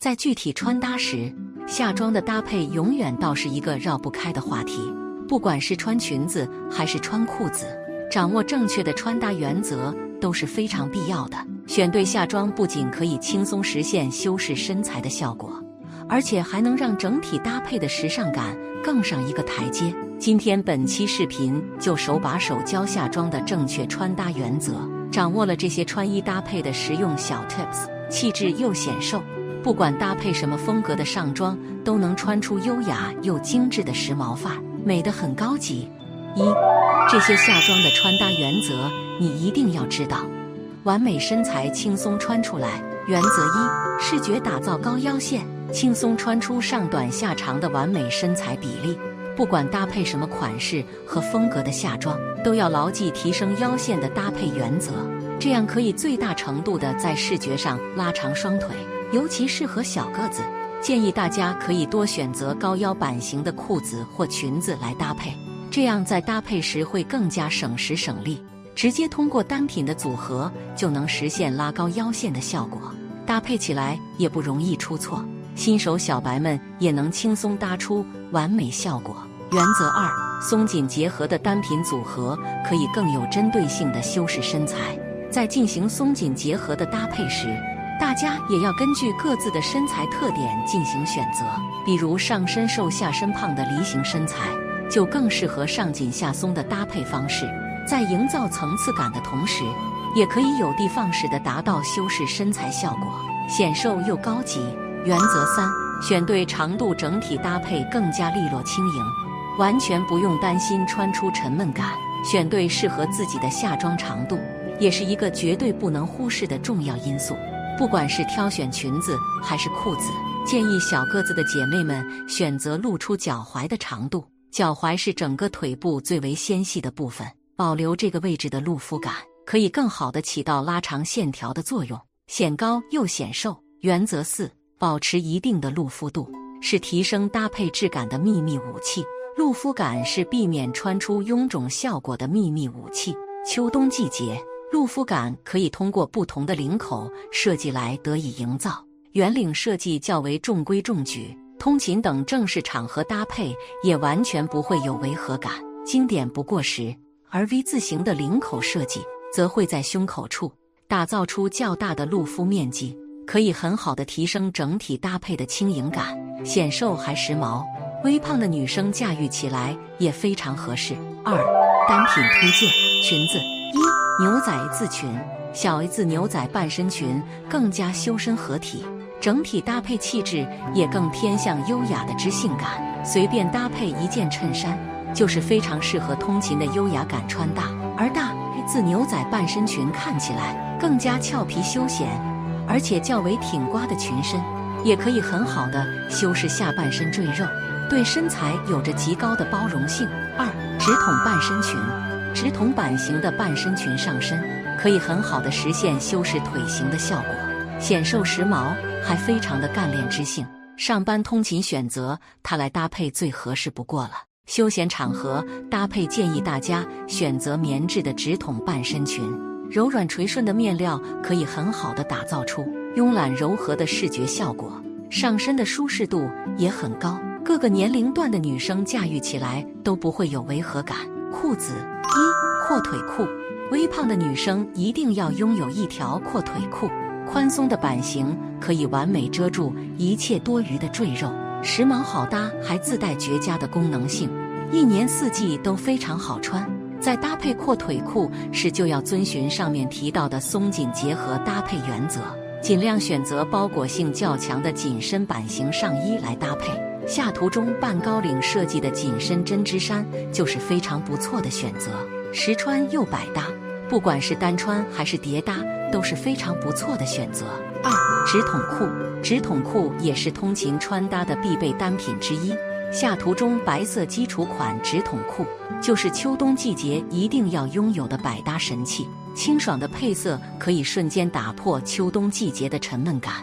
在具体穿搭时，夏装的搭配永远倒是一个绕不开的话题。不管是穿裙子还是穿裤子，掌握正确的穿搭原则都是非常必要的。选对夏装不仅可以轻松实现修饰身材的效果，而且还能让整体搭配的时尚感更上一个台阶。今天本期视频就手把手教夏装的正确穿搭原则，掌握了这些穿衣搭配的实用小 tips，气质又显瘦。不管搭配什么风格的上装，都能穿出优雅又精致的时髦范。美得很高级。一，这些夏装的穿搭原则你一定要知道。完美身材轻松穿出来。原则一：视觉打造高腰线，轻松穿出上短下长的完美身材比例。不管搭配什么款式和风格的下装，都要牢记提升腰线的搭配原则，这样可以最大程度的在视觉上拉长双腿，尤其适合小个子。建议大家可以多选择高腰版型的裤子或裙子来搭配，这样在搭配时会更加省时省力。直接通过单品的组合就能实现拉高腰线的效果，搭配起来也不容易出错，新手小白们也能轻松搭出完美效果。原则二：松紧结合的单品组合可以更有针对性的修饰身材。在进行松紧结合的搭配时，大家也要根据各自的身材特点进行选择，比如上身瘦下身胖的梨形身材，就更适合上紧下松的搭配方式，在营造层次感的同时，也可以有的放矢的达到修饰身材效果，显瘦又高级。原则三：选对长度，整体搭配更加利落轻盈，完全不用担心穿出沉闷感。选对适合自己的夏装长度，也是一个绝对不能忽视的重要因素。不管是挑选裙子还是裤子，建议小个子的姐妹们选择露出脚踝的长度。脚踝是整个腿部最为纤细的部分，保留这个位置的露肤感，可以更好的起到拉长线条的作用，显高又显瘦。原则四：保持一定的露肤度，是提升搭配质感的秘密武器。露肤感是避免穿出臃肿效果的秘密武器。秋冬季节。露肤感可以通过不同的领口设计来得以营造，圆领设计较为中规中矩，通勤等正式场合搭配也完全不会有违和感，经典不过时。而 V 字形的领口设计则会在胸口处打造出较大的露肤面积，可以很好的提升整体搭配的轻盈感，显瘦还时髦。微胖的女生驾驭起来也非常合适。二单品推荐裙子。牛仔字裙，小 A 字牛仔半身裙更加修身合体，整体搭配气质也更偏向优雅的知性感。随便搭配一件衬衫，就是非常适合通勤的优雅感穿搭。而大 A 字牛仔半身裙看起来更加俏皮休闲，而且较为挺刮的裙身，也可以很好的修饰下半身赘肉，对身材有着极高的包容性。二直筒半身裙。直筒版型的半身裙上身，可以很好的实现修饰腿型的效果，显瘦时髦，还非常的干练知性。上班通勤选择它来搭配最合适不过了。休闲场合搭配建议大家选择棉质的直筒半身裙，柔软垂顺的面料可以很好的打造出慵懒柔和的视觉效果，上身的舒适度也很高，各个年龄段的女生驾驭起来都不会有违和感。裤子一阔腿裤，微胖的女生一定要拥有一条阔腿裤。宽松的版型可以完美遮住一切多余的赘肉，时髦好搭，还自带绝佳的功能性，一年四季都非常好穿。在搭配阔腿裤时，就要遵循上面提到的松紧结合搭配原则，尽量选择包裹性较强的紧身版型上衣来搭配。下图中半高领设计的紧身针织衫就是非常不错的选择，实穿又百搭，不管是单穿还是叠搭都是非常不错的选择。二直筒裤，直筒裤也是通勤穿搭的必备单品之一。下图中白色基础款直筒裤就是秋冬季节一定要拥有的百搭神器，清爽的配色可以瞬间打破秋冬季节的沉闷感，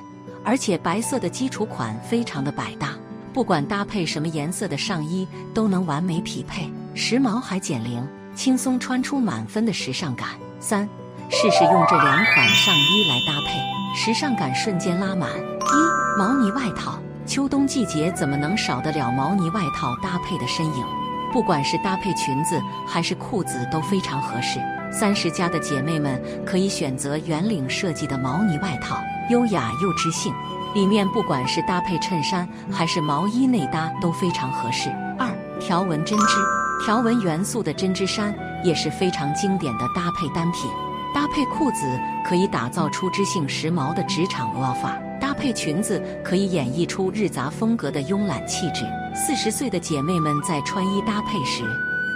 而且白色的基础款非常的百搭。不管搭配什么颜色的上衣都能完美匹配，时髦还减龄，轻松穿出满分的时尚感。三，试试用这两款上衣来搭配，时尚感瞬间拉满。一、毛呢外套，秋冬季节怎么能少得了毛呢外套搭配的身影？不管是搭配裙子还是裤子都非常合适。三十加的姐妹们可以选择圆领设计的毛呢外套，优雅又知性。里面不管是搭配衬衫还是毛衣内搭都非常合适。二条纹针织，条纹元素的针织衫也是非常经典的搭配单品。搭配裤子可以打造出知性时髦的职场 o 发，搭配裙子可以演绎出日杂风格的慵懒气质。四十岁的姐妹们在穿衣搭配时，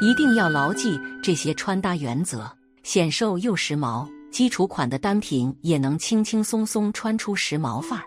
一定要牢记这些穿搭原则，显瘦又时髦。基础款的单品也能轻轻松松穿出时髦范儿。